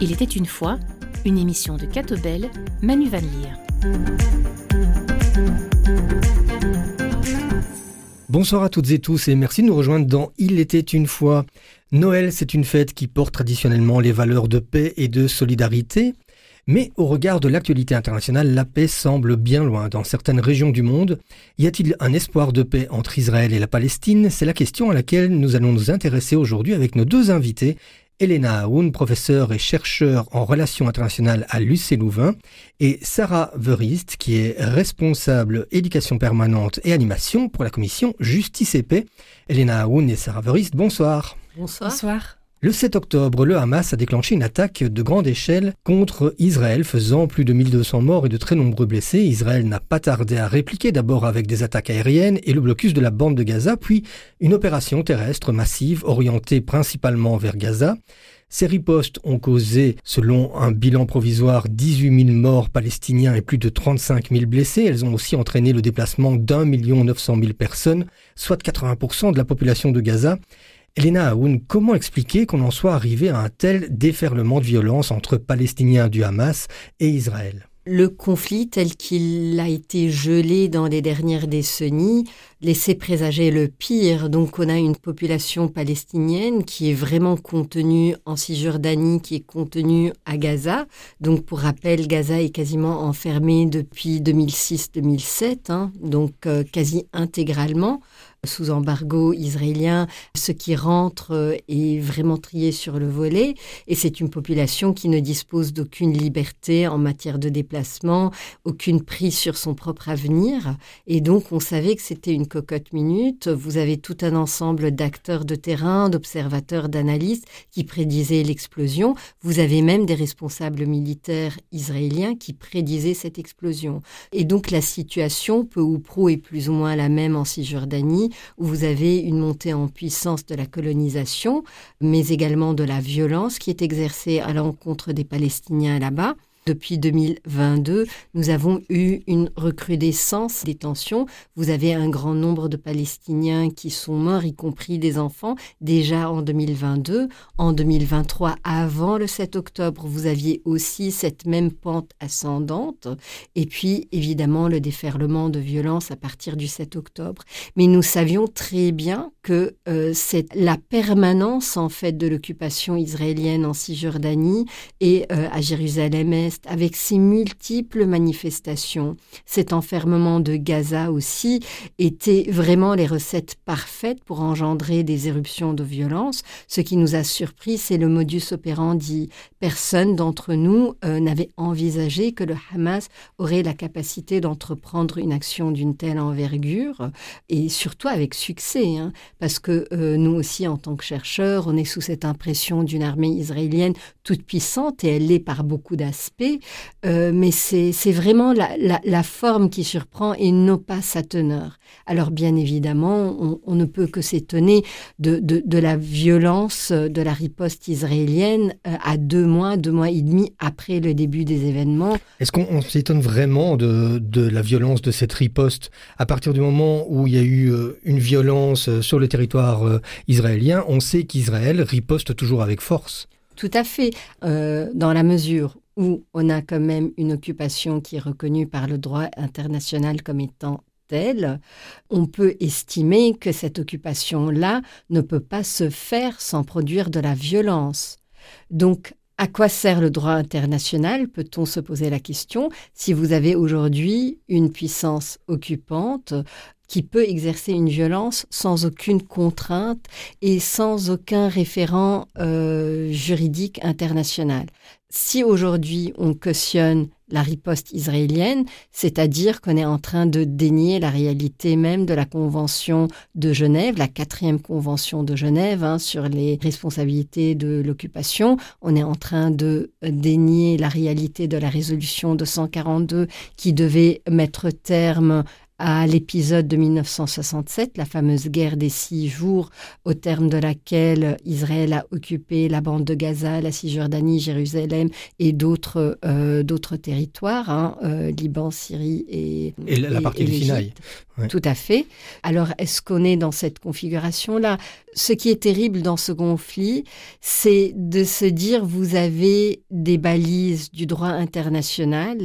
Il était une fois une émission de Catobel, Manu Van Leer. Bonsoir à toutes et tous et merci de nous rejoindre dans Il était une fois. Noël, c'est une fête qui porte traditionnellement les valeurs de paix et de solidarité. Mais au regard de l'actualité internationale, la paix semble bien loin dans certaines régions du monde. Y a-t-il un espoir de paix entre Israël et la Palestine? C'est la question à laquelle nous allons nous intéresser aujourd'hui avec nos deux invités Elena Aoun, professeure et chercheur en relations internationales à l'UC Louvain, et Sarah Verist, qui est responsable éducation permanente et animation pour la commission Justice et Paix. Elena Aoun et Sarah Verist, bonsoir. Bonsoir. Bonsoir. Le 7 octobre, le Hamas a déclenché une attaque de grande échelle contre Israël, faisant plus de 1200 morts et de très nombreux blessés. Israël n'a pas tardé à répliquer, d'abord avec des attaques aériennes et le blocus de la bande de Gaza, puis une opération terrestre massive orientée principalement vers Gaza. Ces ripostes ont causé, selon un bilan provisoire, 18 000 morts palestiniens et plus de 35 000 blessés. Elles ont aussi entraîné le déplacement d'un million 900 000 personnes, soit 80% de la population de Gaza. Elena Aoun, comment expliquer qu'on en soit arrivé à un tel déferlement de violence entre Palestiniens du Hamas et Israël? Le conflit tel qu'il a été gelé dans les dernières décennies laissait présager le pire. Donc on a une population palestinienne qui est vraiment contenue en Cisjordanie, qui est contenue à Gaza. Donc pour rappel, Gaza est quasiment enfermé depuis 2006-2007, hein, donc euh, quasi intégralement sous embargo israélien, ce qui rentre euh, est vraiment trié sur le volet, et c'est une population qui ne dispose d'aucune liberté en matière de déplacement, aucune prise sur son propre avenir, et donc on savait que c'était une cocotte minute. Vous avez tout un ensemble d'acteurs de terrain, d'observateurs, d'analystes qui prédisaient l'explosion. Vous avez même des responsables militaires israéliens qui prédisaient cette explosion. Et donc la situation, peu ou prou, est plus ou moins la même en Cisjordanie où vous avez une montée en puissance de la colonisation, mais également de la violence qui est exercée à l'encontre des Palestiniens là-bas. Depuis 2022, nous avons eu une recrudescence des tensions. Vous avez un grand nombre de Palestiniens qui sont morts, y compris des enfants, déjà en 2022. En 2023, avant le 7 octobre, vous aviez aussi cette même pente ascendante. Et puis, évidemment, le déferlement de violence à partir du 7 octobre. Mais nous savions très bien que euh, c'est la permanence, en fait, de l'occupation israélienne en Cisjordanie et euh, à Jérusalem-Est avec ses multiples manifestations. Cet enfermement de Gaza aussi était vraiment les recettes parfaites pour engendrer des éruptions de violence. Ce qui nous a surpris, c'est le modus operandi. Personne d'entre nous euh, n'avait envisagé que le Hamas aurait la capacité d'entreprendre une action d'une telle envergure, et surtout avec succès, hein, parce que euh, nous aussi, en tant que chercheurs, on est sous cette impression d'une armée israélienne toute puissante, et elle l'est par beaucoup d'aspects euh, mais c'est vraiment la, forme qui surprend et non pas sa teneur. Alors bien évidemment, on, ne peut que s'étonner de, la violence de la riposte israélienne euh, à deux mois, deux mois et demi après le début des événements. Est-ce qu'on s'étonne vraiment de, la violence de cette riposte à partir du moment où il y a eu euh, une violence sur le territoire israélien? On sait qu'Israël riposte toujours avec force. Tout à fait, dans la mesure où on a quand même une occupation qui est reconnue par le droit international comme étant telle, on peut estimer que cette occupation-là ne peut pas se faire sans produire de la violence. Donc, à quoi sert le droit international Peut-on se poser la question si vous avez aujourd'hui une puissance occupante qui peut exercer une violence sans aucune contrainte et sans aucun référent euh, juridique international? Si aujourd'hui on cautionne la riposte israélienne, c'est-à-dire qu'on est en train de dénier la réalité même de la Convention de Genève, la quatrième Convention de Genève hein, sur les responsabilités de l'occupation. On est en train de dénier la réalité de la résolution de 142 qui devait mettre terme à l'épisode de 1967, la fameuse guerre des six jours, au terme de laquelle Israël a occupé la bande de Gaza, la Cisjordanie, Jérusalem et d'autres euh, d'autres territoires, hein, euh, Liban, Syrie et, et la, partie du Sinaï. Tout à fait. Alors, est-ce qu'on est dans cette configuration-là? Ce qui est terrible dans ce conflit, c'est de se dire vous avez des balises du droit international,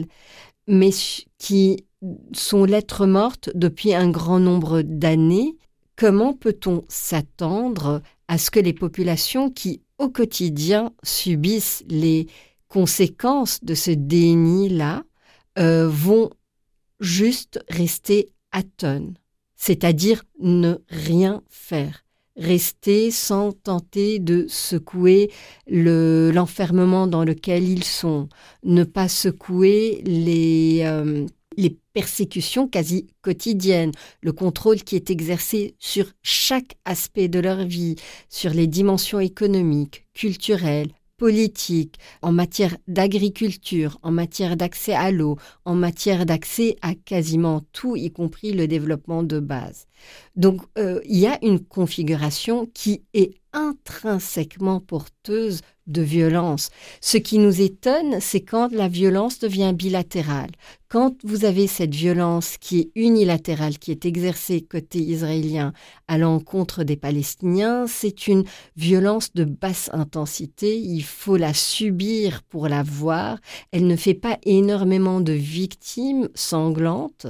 mais qui sont lettres mortes depuis un grand nombre d'années. Comment peut-on s'attendre à ce que les populations qui, au quotidien, subissent les conséquences de ce déni-là, euh, vont juste rester tonnes, c'est-à-dire ne rien faire, rester sans tenter de secouer l'enfermement dans lequel ils sont, ne pas secouer les, euh, les persécutions quasi quotidiennes, le contrôle qui est exercé sur chaque aspect de leur vie, sur les dimensions économiques, culturelles, politique, en matière d'agriculture, en matière d'accès à l'eau, en matière d'accès à quasiment tout, y compris le développement de base. Donc euh, il y a une configuration qui est intrinsèquement porteuse de violence. Ce qui nous étonne, c'est quand la violence devient bilatérale. Quand vous avez cette violence qui est unilatérale, qui est exercée côté israélien à l'encontre des Palestiniens, c'est une violence de basse intensité. Il faut la subir pour la voir. Elle ne fait pas énormément de victimes sanglantes.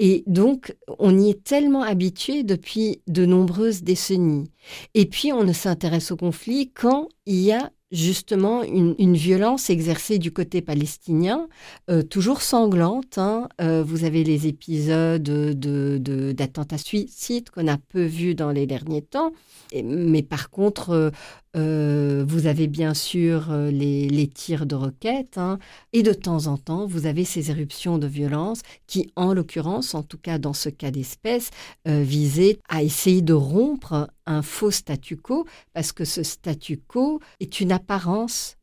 Et donc, on y est tellement habitué depuis de nombreuses décennies. Et puis, on ne s'intéresse au conflit quand il y a justement une, violence exercée du côté palestinien, euh, toujours sanglante. Hein. Euh, vous avez les épisodes d'attentats de, suicides qu'on a peu vus dans les derniers temps, mais par contre, euh, vous avez bien sûr les, tirs de roquettes, hein. et de temps en temps, vous avez ces éruptions de violence qui, en l'occurrence, en tout cas dans ce cas d'espèce, visaient à essayer de rompre un faux statu quo, parce que ce statu quo est une apparence.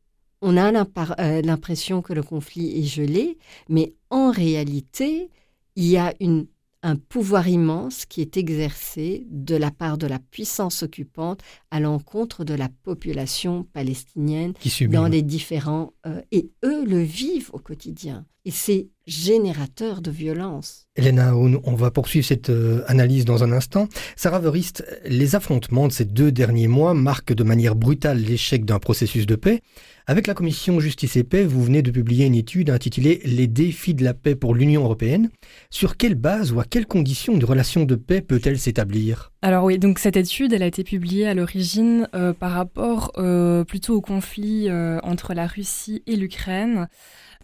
On a euh, l'impression que le conflit est gelé, mais en réalité, il y a une un pouvoir immense qui est exercé de la part de la puissance occupante à l'encontre de la population palestinienne dans les différents... Euh, et eux le vivent au quotidien. Et c'est générateur de violence. Elena, on va poursuivre cette euh, analyse dans un instant. Sarah Verist, les affrontements de ces deux derniers mois marquent de manière brutale l'échec d'un processus de paix. Avec la commission Justice et Paix, vous venez de publier une étude intitulée Les défis de la paix pour l'Union européenne. Sur quelle base ou à quelles conditions une relation de paix peut-elle s'établir? Alors oui, donc cette étude, elle a été publiée à l'origine euh, par rapport euh, plutôt au conflit euh, entre la Russie et l'Ukraine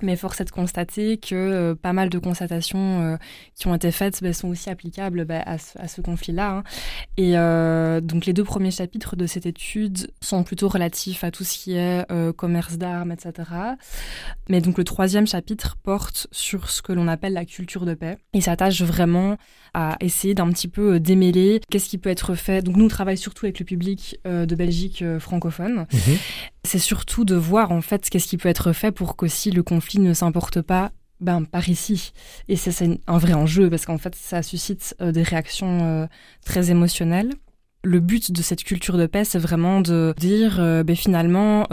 mais force est de constater que euh, pas mal de constatations euh, qui ont été faites bah, sont aussi applicables bah, à ce, conflit-là. Hein. Et euh, donc les deux premiers chapitres de cette étude sont plutôt relatifs à tout ce qui est commerce d'armes, etc. Mais donc le troisième chapitre porte sur ce que l'on appelle la culture de paix et s'attache vraiment à essayer d'un petit peu démêler qu'est-ce qui peut être fait. Donc nous on travaille surtout avec le public de Belgique francophone. Mhm. C'est surtout de voir en fait qu'est-ce qui peut être fait pour qu'aussi le conflit ne s'importe pas ben, par ici. Et c'est un vrai enjeu parce qu'en fait, ça suscite euh, des réactions euh, très émotionnelles. Le but de cette culture de paix, c'est vraiment de dire, euh, ben, finalement,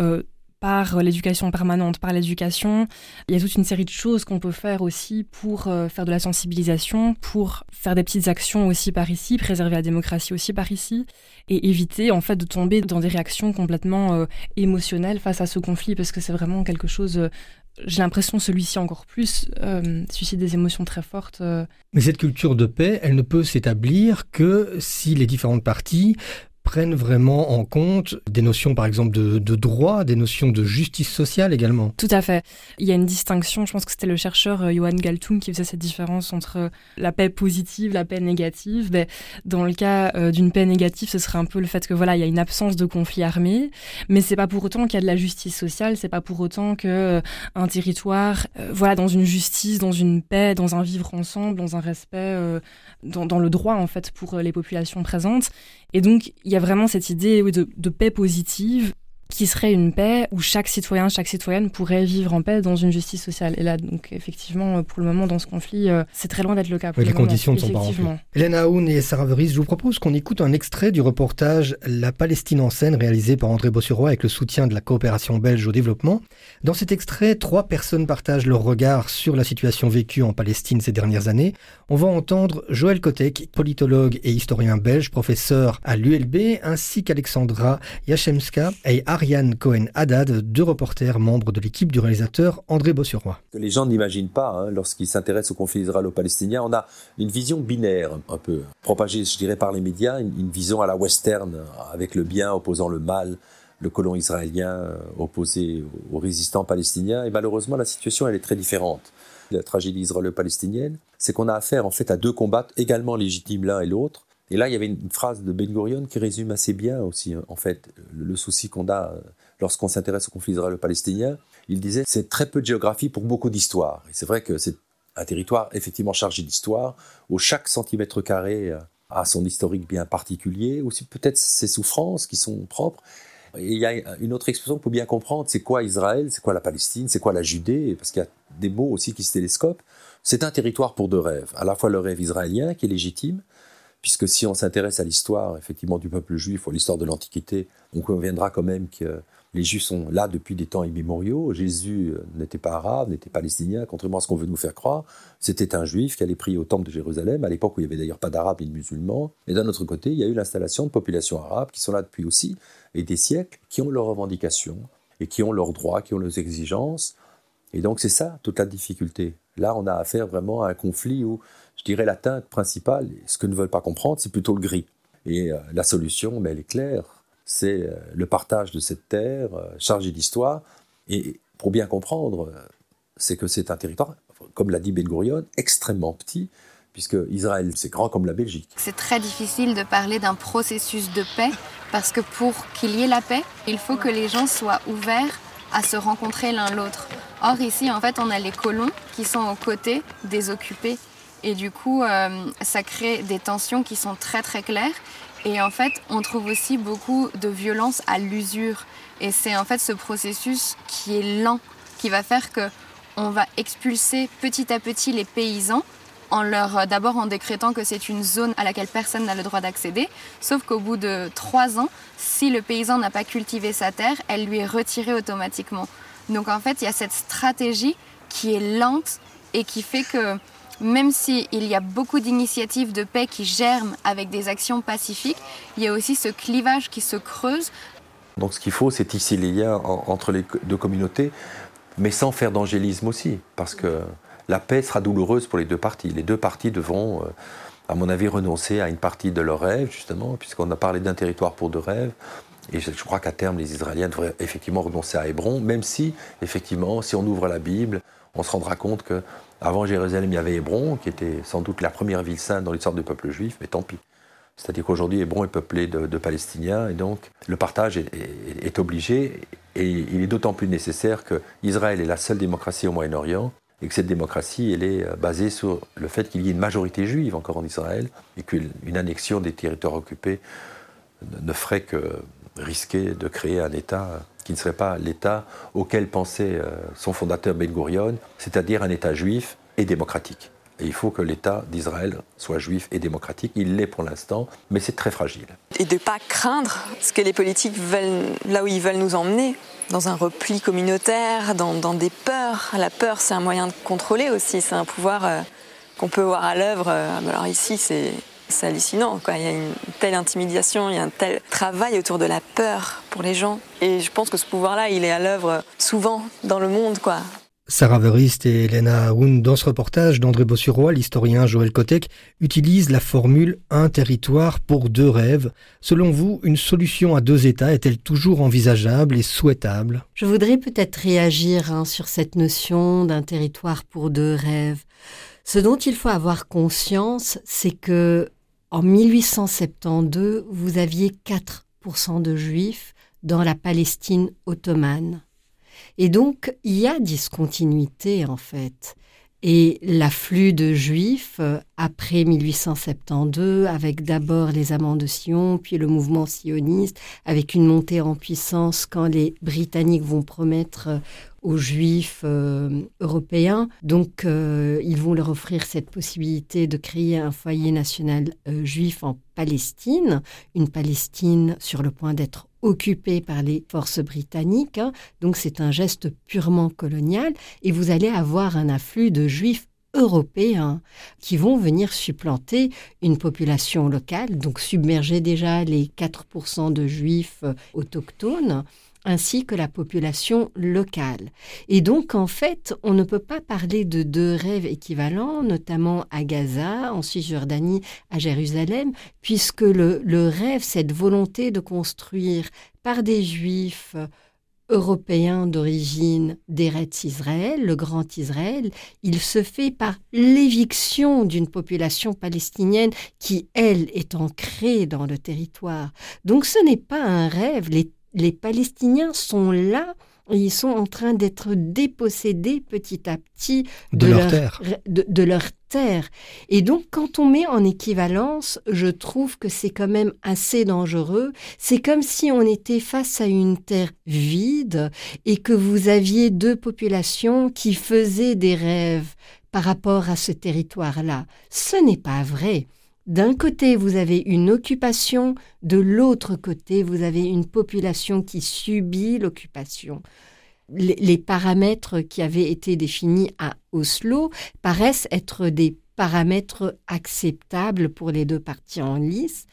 par l'éducation permanente, par l'éducation. Il y a toute une série de choses qu'on peut faire aussi pour faire de la sensibilisation, pour faire des petites actions aussi par ici, préserver la démocratie aussi par ici, et éviter en fait de tomber dans des réactions complètement émotionnelles face à ce conflit, parce que c'est vraiment quelque chose j'ai l'impression celui-ci encore plus euh, suscite des émotions très fortes. Euh. Mais cette culture de paix, elle ne peut s'établir que si les différentes parties prennent vraiment en compte des notions, par exemple, de, droit, des notions de justice sociale également. Tout à fait. Il y a une distinction, je pense que c'était le chercheur euh, Johan Galtung qui faisait cette différence entre euh, la paix positive, la paix négative. Ben, dans le cas euh, d'une paix négative, ce serait un peu le fait que voilà, il y a une absence de conflit armé, mais c'est pas pour autant qu'il y a de la justice sociale, c'est pas pour autant que un territoire, voilà, dans une justice, dans une paix, dans un vivre ensemble, dans un respect, dans, dans, le droit en fait pour les populations présentes. Et donc il y a vraiment cette idée de, paix positive. Qui serait une paix où chaque citoyen, chaque citoyenne pourrait vivre en paix dans une justice sociale. Et là, donc effectivement, pour le moment, dans ce conflit, euh, c'est très loin d'être le cas. les conditions ne sont pas remplies. Hélène Aoun et Sarah Veris, je vous propose qu'on écoute un extrait du reportage La Palestine en scène réalisé par André Bossuroy avec le soutien de la coopération belge au développement. Dans cet extrait, trois personnes partagent leur regard sur la situation vécue en Palestine ces dernières années. On va entendre Joël Kotek, politologue et historien belge, professeur à l'ULB, ainsi qu'Alexandra Yachemska et Ariane Cohen-Haddad, deux reporters membres de l'équipe du réalisateur André Bossuroy. Que les gens n'imaginent pas hein, lorsqu'ils s'intéressent au conflit israélo-palestinien, on a une vision binaire un peu propagée, je dirais, par les médias, une, vision à la western avec le bien opposant le mal, le colon israélien euh, opposé aux résistants palestiniens. Et malheureusement, la situation elle est très différente. La tragédie israélo-palestinienne, c'est qu'on a affaire en fait à deux combats également légitimes l'un et l'autre. Et là, il y avait une phrase de Ben Gurion qui résume assez bien aussi, en fait, le souci qu'on a euh, lorsqu'on s'intéresse au conflit israélo-palestinien. Il disait c'est très peu de géographie pour beaucoup d'histoire. Et c'est vrai que c'est un territoire effectivement chargé d'histoire, où chaque centimètre carré euh, a son historique bien particulier, aussi peut-être ses souffrances qui sont propres. Et il y a une autre expression pour bien comprendre, c'est quoi Israël, c'est quoi la Palestine, c'est quoi la Judée, parce qu'il y a des mots aussi qui se télescopent. C'est un territoire pour deux rêves, à la fois le rêve israélien qui est légitime, puisque si on s'intéresse à l'histoire effectivement du peuple juif ou à l'histoire de l'Antiquité, on conviendra quand même que les Juifs sont là depuis des temps immémoriaux. Jésus euh, n'était pas arabe, n'était palestinien, contrairement à ce qu'on veut nous faire croire. C'était un Juif qui allait prier au temple de Jérusalem, à l'époque où il n'y avait d'ailleurs pas d'arabes ni de musulmans. Et d'un autre côté, il y a eu l'installation de populations arabes qui sont là depuis aussi, et des siècles, qui ont leurs revendications, et qui ont leurs droits, qui ont leurs exigences. Et donc c'est ça toute la difficulté. Là, on a affaire vraiment à un conflit où, je dirais, la teinte principale, ce que ne veulent pas comprendre, c'est plutôt le gris. Et euh, la solution, mais elle est claire, c'est euh, le partage de cette terre euh, chargée d'histoire. Et pour bien comprendre, c'est que c'est un territoire, comme l'a dit Ben Gurion, extrêmement petit, puisque Israël, c'est grand comme la Belgique. C'est très difficile de parler d'un processus de paix, parce que pour qu'il y ait la paix, il faut que les gens soient ouverts à se rencontrer l'un l'autre. Or ici, en fait, on a les colons qui sont aux côtés des occupés. Et du coup, ça crée des tensions qui sont très très claires. Et en fait, on trouve aussi beaucoup de violence à l'usure. Et c'est en fait ce processus qui est lent, qui va faire que on va expulser petit à petit les paysans en leur d'abord en décrétant que c'est une zone à laquelle personne n'a le droit d'accéder, sauf qu'au bout de trois ans, si le paysan n'a pas cultivé sa terre, elle lui est retirée automatiquement. Donc en fait, il y a cette stratégie qui est lente et qui fait que même s'il y a beaucoup d'initiatives de paix qui germent avec des actions pacifiques, il y a aussi ce clivage qui se creuse. Donc ce qu'il faut, c'est tisser les liens entre les deux communautés, mais sans faire d'angélisme aussi, parce que la paix sera douloureuse pour les deux parties. Les deux parties devront, euh, à mon avis, renoncer à une partie de leur rêve, justement, puisqu'on a parlé d'un territoire pour deux rêves. Et je crois qu'à terme, les Israéliens devraient effectivement renoncer à Hébron, même si, effectivement, si on ouvre la Bible, on se rendra compte que avant Jérusalem, il y avait Hébron, qui était sans doute la première ville sainte dans l'histoire du peuple juif, mais tant pis. C'est-à-dire qu'aujourd'hui, Hébron est peuplé de, Palestiniens, et donc le partage est, obligé, et il est d'autant plus nécessaire que Israël est la seule démocratie au Moyen-Orient, et que cette démocratie, elle est euh, basée sur le fait qu'il y ait une majorité juive encore en Israël, et qu'une annexion des territoires occupés ne ferait que risquer de créer un État qui ne serait pas l'État auquel pensait euh, son fondateur Ben Gurion, c'est-à-dire un État juif et démocratique. Et il faut que l'État d'Israël soit juif et démocratique. Il l'est pour l'instant, mais c'est très fragile. Et de ne pas craindre ce que les politiques veulent, là où ils veulent nous emmener, dans un repli communautaire, dans, des peurs. La peur, c'est un moyen de contrôler aussi, c'est un pouvoir euh, qu'on peut voir à l'œuvre. Euh, alors ici, c'est c'est hallucinant. Quoi. Il y a une telle intimidation, il y a un tel travail autour de la peur pour les gens. Et je pense que ce pouvoir-là, il est à l'œuvre souvent dans le monde. quoi. Sarah Verist et Elena Houn, dans ce reportage d'André Bossuroy, l'historien Joël Kotek, utilisent la formule un territoire pour deux rêves. Selon vous, une solution à deux États est-elle toujours envisageable et souhaitable? Je voudrais peut-être réagir hein, sur cette notion d'un territoire pour deux rêves. Ce dont il faut avoir conscience, c'est que en 1872, vous aviez 4% de juifs dans la Palestine ottomane. Et donc, il y a discontinuité en fait. Et l'afflux de juifs euh, après 1872, avec d'abord les amants de Sion, puis le mouvement sioniste, avec une montée en puissance quand les Britanniques vont promettre euh, aux juifs euh, européens. Donc, ils vont leur offrir cette possibilité de créer un foyer national juif en Palestine, une Palestine sur le point d'être occupée par les forces britanniques. Hein. Donc, c'est un geste purement colonial et vous allez avoir un afflux de juifs européens qui vont venir supplanter une population locale, donc submerger déjà les 4% de juifs autochtones ainsi que la population locale. Et donc, en fait, on ne peut pas parler de deux rêves équivalents, notamment à Gaza, en Cisjordanie, à Jérusalem, puisque le, rêve, cette volonté de construire par des juifs européen d'origine d'Eretz Israël, le Grand Israël, il se fait par l'éviction d'une population palestinienne qui, elle, est ancrée dans le territoire. Donc ce n'est pas un rêve, les Palestiniens sont là ils sont en train d'être dépossédés petit à petit de, leur, terre. De, leur terre. Et donc, quand on met en équivalence, je trouve que c'est quand même assez dangereux. C'est comme si on était face à une terre vide et que vous aviez deux populations qui faisaient des rêves par rapport à ce territoire-là. Ce n'est pas vrai. D'un côté, vous avez une occupation, de l'autre côté, vous avez une population qui subit l'occupation. Les, paramètres qui avaient été définis à Oslo paraissent être des paramètres acceptables pour les deux parties en lice.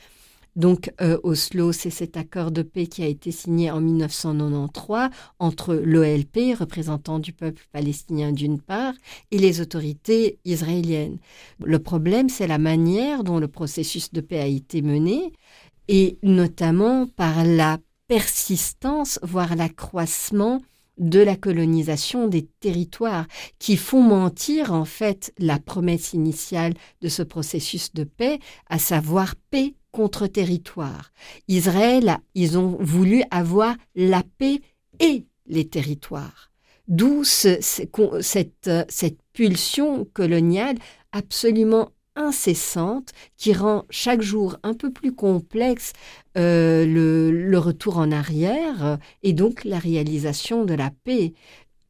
Donc euh, Oslo, c'est cet accord de paix qui a été signé en 1993 entre l'OLP, représentant du peuple palestinien d'une part, et les autorités israéliennes. Le problème, c'est la manière dont le processus de paix a été mené, et notamment par la persistance, voire l'accroissement de la colonisation des territoires qui font mentir en fait la promesse initiale de ce processus de paix, à savoir paix contre-territoire. Israël, ils ont voulu avoir la paix et les territoires. D'où cette, cette pulsion coloniale absolument incessante qui rend chaque jour un peu plus complexe euh, le, le, retour en arrière et donc la réalisation de la paix.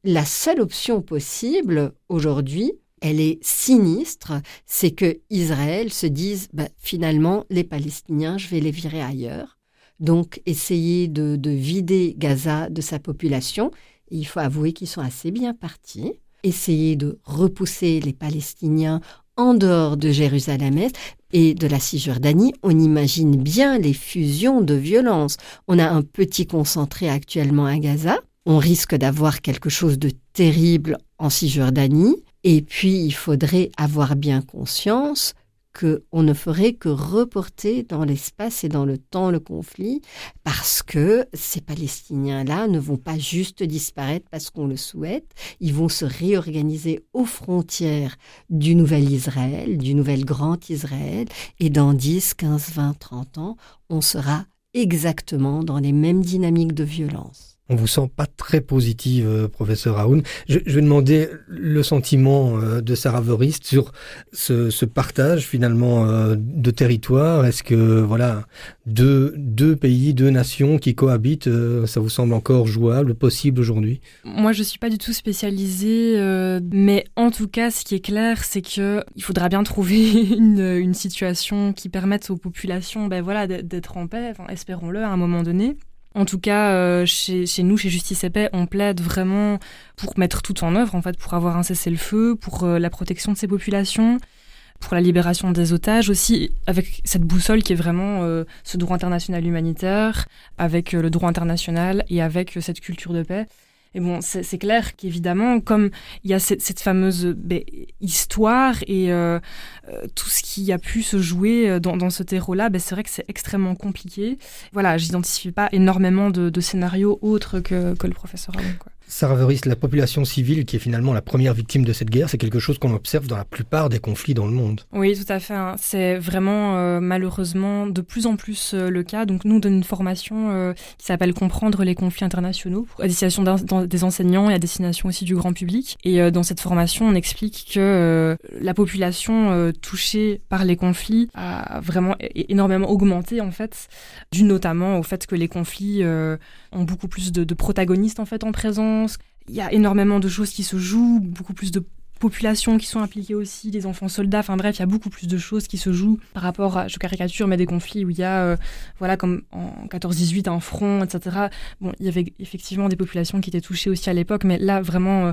La seule option possible aujourd'hui, elle est sinistre, c'est que Israël se dise bah, finalement les Palestiniens, je vais les virer ailleurs. Donc essayer de, vider Gaza de sa population. il faut avouer qu'ils sont assez bien partis. Essayer de repousser les Palestiniens en dehors de Jérusalem-Est et de la Cisjordanie, on imagine bien les fusions de violence. On a un petit concentré actuellement à Gaza. On risque d'avoir quelque chose de terrible en Cisjordanie. Et puis, il faudrait avoir bien conscience qu'on ne ferait que reporter dans l'espace et dans le temps le conflit, parce que ces Palestiniens-là ne vont pas juste disparaître parce qu'on le souhaite, ils vont se réorganiser aux frontières du nouvel Israël, du nouvel grand Israël, et dans 10, 15, 20, 30 ans, on sera exactement dans les mêmes dynamiques de violence. On vous sent pas très positive, euh, professeur Raoun. Je, vais demander le sentiment euh, de Sarah sur ce, partage finalement euh, de territoire. Est-ce que voilà deux, deux pays, deux nations qui cohabitent, ça vous semble encore jouable, possible aujourd'hui? Moi, je suis pas du tout spécialisée, mais en tout cas, ce qui est clair, c'est que il faudra bien trouver une, situation qui permette aux populations, ben voilà, d'être en paix. espérons-le à un moment donné. En tout cas, euh, chez, nous, chez Justice et Paix, on plaide vraiment pour mettre tout en œuvre, en fait, pour avoir un cessez-le-feu, pour euh, la protection de ces populations, pour la libération des otages aussi, avec cette boussole qui est vraiment euh, ce droit international humanitaire, avec le droit international et avec cette culture de paix. Et bon, c'est clair qu'évidemment, comme il y a cette, fameuse ben, histoire et euh, euh, tout ce qui a pu se jouer euh, dans, ce terreau-là, ben, c'est vrai que c'est extrêmement compliqué. Voilà, j'identifie pas énormément de, scénarios autres que, que le professeur Alan. Sarah la population civile qui est finalement la première victime de cette guerre, c'est quelque chose qu'on observe dans la plupart des conflits dans le monde. Oui, tout à fait. Hein. C'est vraiment euh, malheureusement de plus en plus euh, le cas. Donc nous, on donne une formation euh, qui s'appelle Comprendre les conflits internationaux à destination des enseignants et à destination aussi du grand public. Et dans cette formation, on explique que la population touchée par les conflits a vraiment énormément augmenté en fait, dû notamment au fait que les conflits ont beaucoup plus de, de protagonistes en fait en présence il y a énormément de choses qui se jouent, beaucoup plus de populations qui sont impliquées aussi, des enfants soldats, enfin bref, il y a beaucoup plus de choses qui se jouent par rapport à, je caricature, mais des conflits où il y a, euh, voilà, comme en 14-18, un front, etc. Bon, il y avait effectivement des populations qui étaient touchées aussi à l'époque, mais là, vraiment, euh,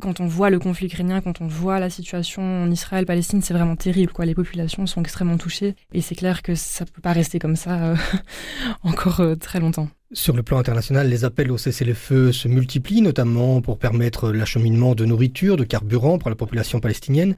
quand on voit le conflit ukrainien, quand on voit la situation en Israël, Palestine, c'est vraiment terrible, quoi. Les populations sont extrêmement touchées, et c'est clair que ça peut pas rester comme ça euh, encore très longtemps. Sur le plan international, les appels au cessez-le-feu se multiplient, notamment pour permettre l'acheminement de nourriture, de carburant pour la population palestinienne.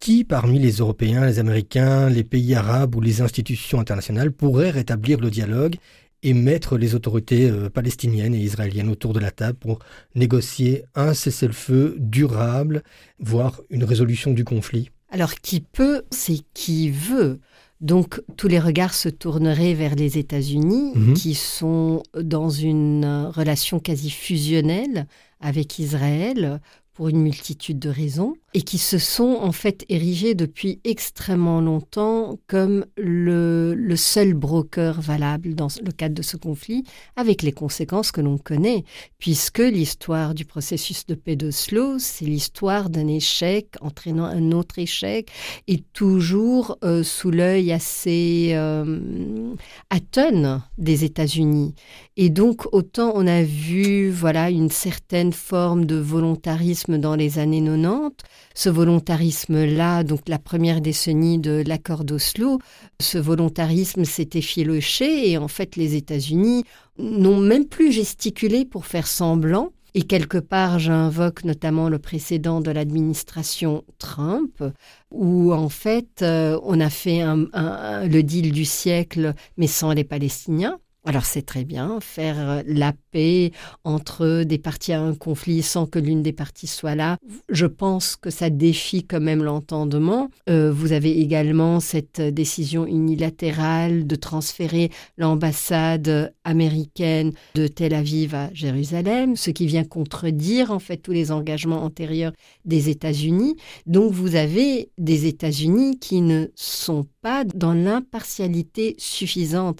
Qui, parmi les Européens, les Américains, les pays arabes ou les institutions internationales, pourrait rétablir le dialogue et mettre les autorités euh, palestiniennes et israéliennes autour de la table pour négocier un cessez-le-feu durable, voire une résolution du conflit Alors qui peut, c'est qui veut. Donc tous les regards se tourneraient vers les États-Unis, mhm. qui sont dans une relation quasi fusionnelle avec Israël pour une multitude de raisons et qui se sont en fait érigés depuis extrêmement longtemps comme le, seul broker valable dans le cadre de ce conflit, avec les conséquences que l'on connaît, puisque l'histoire du processus de paix d'Oslo, c'est l'histoire d'un échec entraînant un autre échec, et toujours euh, sous l'œil assez euh, atone des États-Unis. Et donc autant on a vu voilà une certaine forme de volontarisme dans les années 90, ce volontarisme-là, donc la première décennie de l'accord d'Oslo, ce volontarisme s'est effiloché et en fait les États-Unis n'ont même plus gesticulé pour faire semblant. Et quelque part, j'invoque notamment le précédent de l'administration Trump, où en fait, euh, on a fait le deal du siècle, mais sans les Palestiniens. Alors c'est très bien, faire euh, la paix entre des parties à un conflit sans que l'une des parties soit là. Je pense que ça défie quand même l'entendement. Euh, vous avez également cette décision unilatérale de transférer l'ambassade américaine de Tel Aviv à Jérusalem, ce qui vient contredire en fait tous les engagements antérieurs des États-Unis. Donc vous avez des États-Unis qui ne sont pas dans l'impartialité suffisante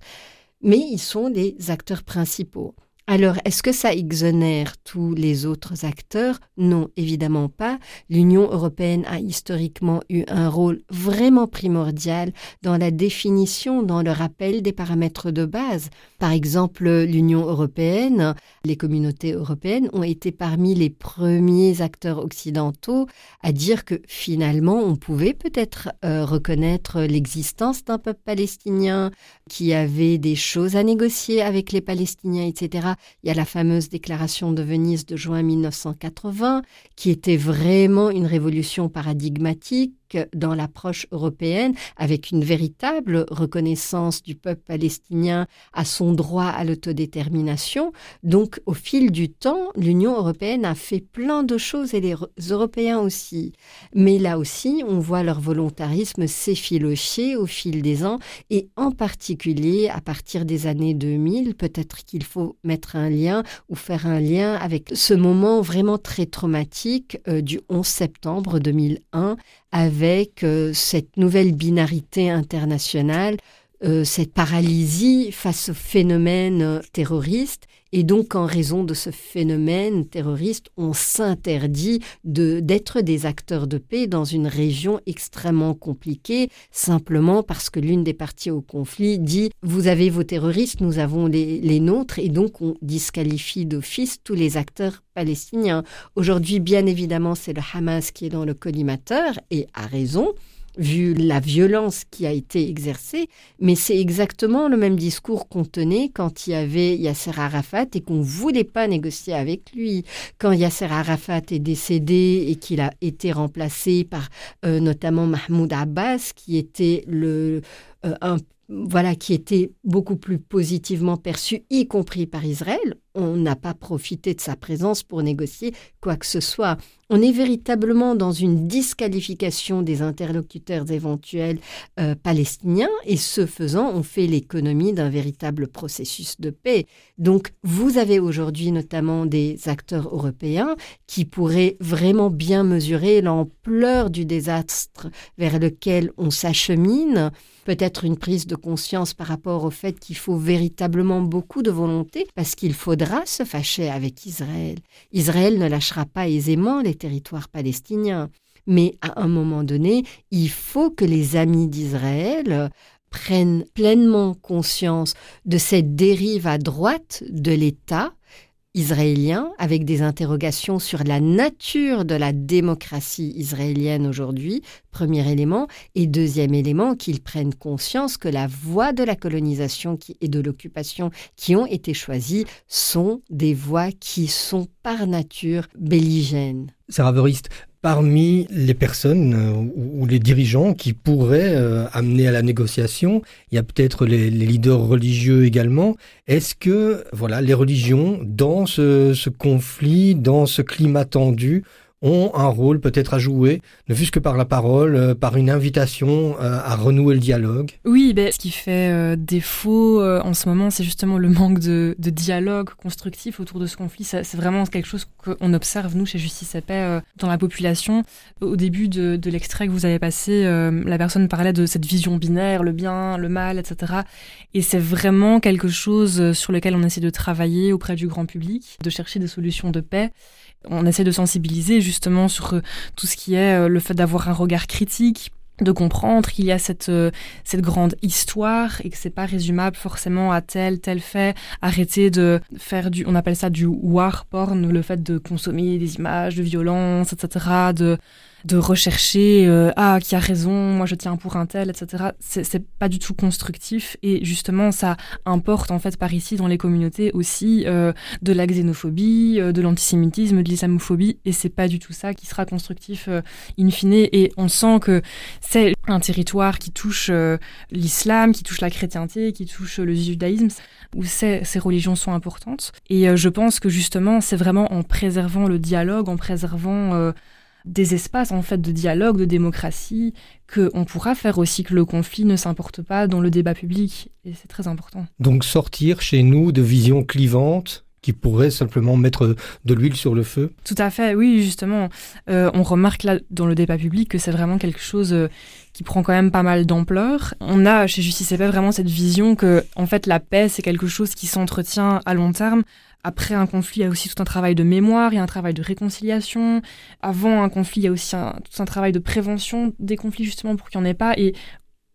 mais ils sont les acteurs principaux. Alors, est-ce que ça exonère tous les autres acteurs? Non, évidemment pas. L'Union européenne a historiquement eu un rôle vraiment primordial dans la définition, dans le rappel des paramètres de base. Par exemple, l'Union européenne, les communautés européennes ont été parmi les premiers acteurs occidentaux à dire que finalement, on pouvait peut-être euh, reconnaître l'existence d'un peuple palestinien qui avait des choses à négocier avec les Palestiniens, etc il y a la fameuse déclaration de Venise de juin 1980, qui était vraiment une révolution paradigmatique dans l'approche européenne, avec une véritable reconnaissance du peuple palestinien à son droit à l'autodétermination. Donc, au fil du temps, l'Union européenne a fait plein de choses et les Européens aussi. Mais là aussi, on voit leur volontarisme s'effilocher au fil des ans et en particulier à partir des années 2000, peut-être qu'il faut mettre un lien ou faire un lien avec ce moment vraiment très traumatique euh, du 11 septembre 2001 avec euh, cette nouvelle binarité internationale, euh, cette paralysie face au phénomène euh, terroriste. Et donc, en raison de ce phénomène terroriste, on s'interdit d'être des acteurs de paix dans une région extrêmement compliquée, simplement parce que l'une des parties au conflit dit Vous avez vos terroristes, nous avons les, nôtres, et donc on disqualifie d'office tous les acteurs palestiniens. Aujourd'hui, bien évidemment, c'est le Hamas qui est dans le collimateur, et a raison vu la violence qui a été exercée, mais c'est exactement le même discours qu'on tenait quand il y avait Yasser Arafat et qu'on ne voulait pas négocier avec lui. Quand Yasser Arafat est décédé et qu'il a été remplacé par euh, notamment Mahmoud Abbas, qui était le, euh, un voilà, qui était beaucoup plus positivement perçu, y compris par Israël. On n'a pas profité de sa présence pour négocier quoi que ce soit. On est véritablement dans une disqualification des interlocuteurs éventuels euh, palestiniens et ce faisant, on fait l'économie d'un véritable processus de paix. Donc vous avez aujourd'hui notamment des acteurs européens qui pourraient vraiment bien mesurer l'ampleur du désastre vers lequel on s'achemine peut-être une prise de conscience par rapport au fait qu'il faut véritablement beaucoup de volonté parce qu'il faudra se fâcher avec Israël. Israël ne lâchera pas aisément les territoires palestiniens. Mais à un moment donné, il faut que les amis d'Israël prennent pleinement conscience de cette dérive à droite de l'État israélien, avec des interrogations sur la nature de la démocratie israélienne aujourd'hui, premier élément, et deuxième élément, qu'ils prennent conscience que la voie de la colonisation et de l'occupation qui ont été choisies sont des voies qui sont par nature belligènes. Parmi les personnes euh, ou les dirigeants qui pourraient euh, amener à la négociation, il y a peut-être les, leaders religieux également. Est-ce que voilà, les religions, dans ce conflit, dans ce climat tendu, ont un rôle peut-être à jouer, ne fût-ce que par la parole, euh, par une invitation euh, à renouer le dialogue Oui, ben, ce qui fait euh, défaut en ce moment, c'est justement le manque de, dialogue constructif autour de ce conflit. C'est vraiment quelque chose qu'on observe, nous, chez Justice et Paix, dans la population. Au début de, de l'extrait que vous avez passé, la personne parlait de cette vision binaire, le bien, le mal, etc. Et c'est vraiment quelque chose sur lequel on essaie de travailler auprès du grand public, de chercher des solutions de paix on essaie de sensibiliser justement sur euh, tout ce qui est euh, le fait d'avoir un regard critique de comprendre qu'il y a cette euh, cette grande histoire et que c'est pas résumable forcément à tel tel fait. Arrêter de faire du on appelle ça du war porn le fait de consommer des images de violence etc de de rechercher euh, ah qui a raison, moi je tiens pour un tel, etc. C'est pas du tout constructif. Et justement ça importe en fait par ici dans les communautés aussi euh, de la xénophobie, euh, de l'antisémitisme, de l'islamophobie. Et c'est pas du tout ça qui sera constructif in fine. Et on sent que c'est un territoire qui touche l'islam, qui touche la chrétienté, qui touche le judaïsme où ces, ces religions sont importantes. Et je pense que justement c'est vraiment en préservant le dialogue, en préservant des espaces en fait de dialogue, de démocratie, qu'on pourra faire aussi que le conflit ne s'importe pas dans le débat public. Et c'est très important. Donc sortir chez nous de visions clivantes qui pourraient simplement mettre de l'huile sur le feu? Tout à fait, oui, justement. Euh, on remarque là dans le débat public que c'est vraiment quelque chose euh, qui prend quand même pas mal d'ampleur. On a chez Justice et Paix vraiment cette vision que, en fait, la paix, c'est quelque chose qui s'entretient à long terme. Après un conflit, il y a aussi tout un travail de mémoire, il y a un travail de réconciliation. Avant un conflit, il y a aussi tout un travail de prévention des conflits justement pour qu'il n'y en ait pas.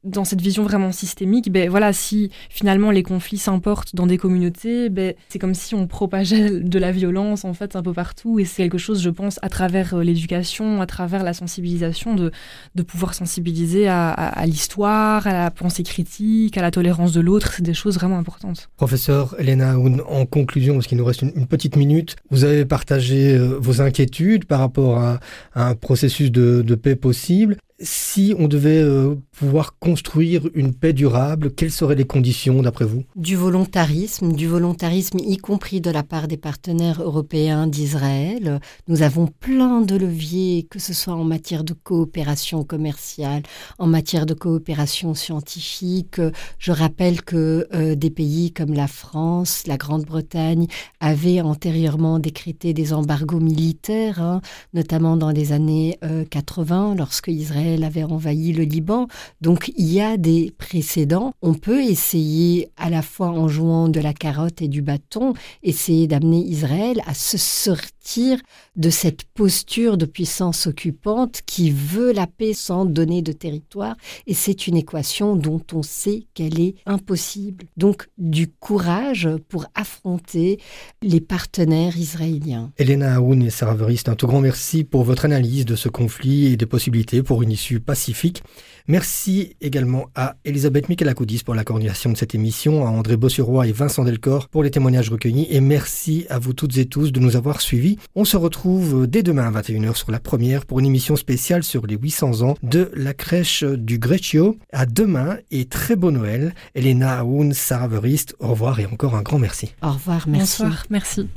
Dans cette vision vraiment systémique, ben voilà, si finalement les conflits s'importent dans des communautés, ben c'est comme si on propageait de la violence en fait un peu partout. Et c'est quelque chose, je pense, à travers euh, l'éducation, à travers la sensibilisation, de, de pouvoir sensibiliser à, à, l'histoire, à la pensée critique, à la tolérance de l'autre, c'est des choses vraiment importantes. Professeur Elena, en conclusion, parce qu'il nous reste une, petite minute, vous avez partagé euh, vos inquiétudes par rapport à, à un processus de, de paix possible si on devait euh, pouvoir construire une paix durable, quelles seraient les conditions d'après vous? Du volontarisme, du volontarisme y compris de la part des partenaires européens d'Israël. Nous avons plein de leviers, que ce soit en matière de coopération commerciale, en matière de coopération scientifique. Je rappelle que euh, des pays comme la France, la Grande-Bretagne avaient antérieurement décrété des embargos militaires, hein, notamment dans les années 80, euh, lorsque Israël elle avait envahi le Liban. Donc il y a des précédents. On peut essayer à la fois en jouant de la carotte et du bâton, essayer d'amener Israël à se sortir de cette posture de puissance occupante qui veut la paix sans donner de territoire. Et c'est une équation dont on sait qu'elle est impossible. Donc du courage pour affronter les partenaires israéliens. Elena Aoun et Sarah un tout grand merci pour votre analyse de ce conflit et des possibilités pour une pacifique. Merci également à Elisabeth Michelakoudis pour la coordination de cette émission, à André Bossuroy et Vincent Delcor pour les témoignages recueillis et merci à vous toutes et tous de nous avoir suivis. On se retrouve dès demain à 21h sur la première pour une émission spéciale sur les 800 ans de la crèche du Greccio. À demain et très beau Noël. Elena Aoun, Sarah Verist, au revoir et encore un grand merci. Au revoir, merci. Bonsoir, merci.